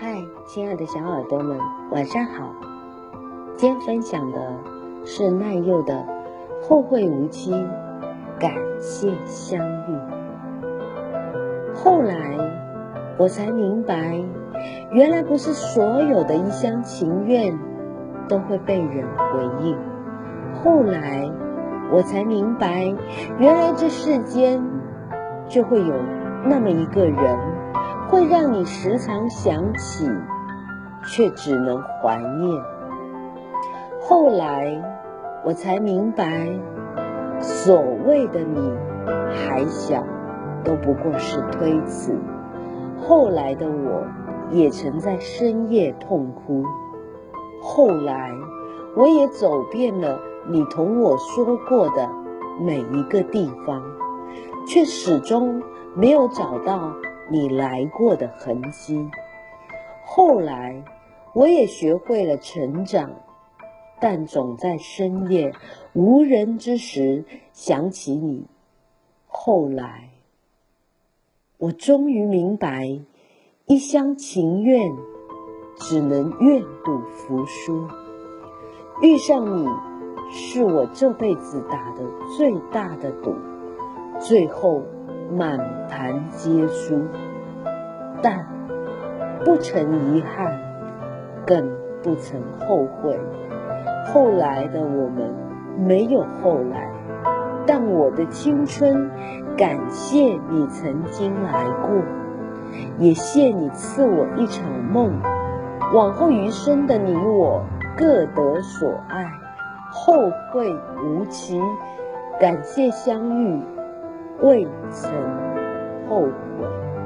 嗨，亲爱的小耳朵们，晚上好。今天分享的是奈佑的《后会无期》，感谢相遇。后来我才明白，原来不是所有的一厢情愿都会被人回应。后来我才明白，原来这世间就会有那么一个人。会让你时常想起，却只能怀念。后来我才明白，所谓的你还小，都不过是推辞。后来的我也曾在深夜痛哭。后来我也走遍了你同我说过的每一个地方，却始终没有找到。你来过的痕迹。后来，我也学会了成长，但总在深夜无人之时想起你。后来，我终于明白，一厢情愿只能愿赌服输。遇上你，是我这辈子打的最大的赌。最后。满盘皆输，但不曾遗憾，更不曾后悔。后来的我们没有后来，但我的青春感谢你曾经来过，也谢你赐我一场梦。往后余生的你我各得所爱，后会无期。感谢相遇。未曾后悔。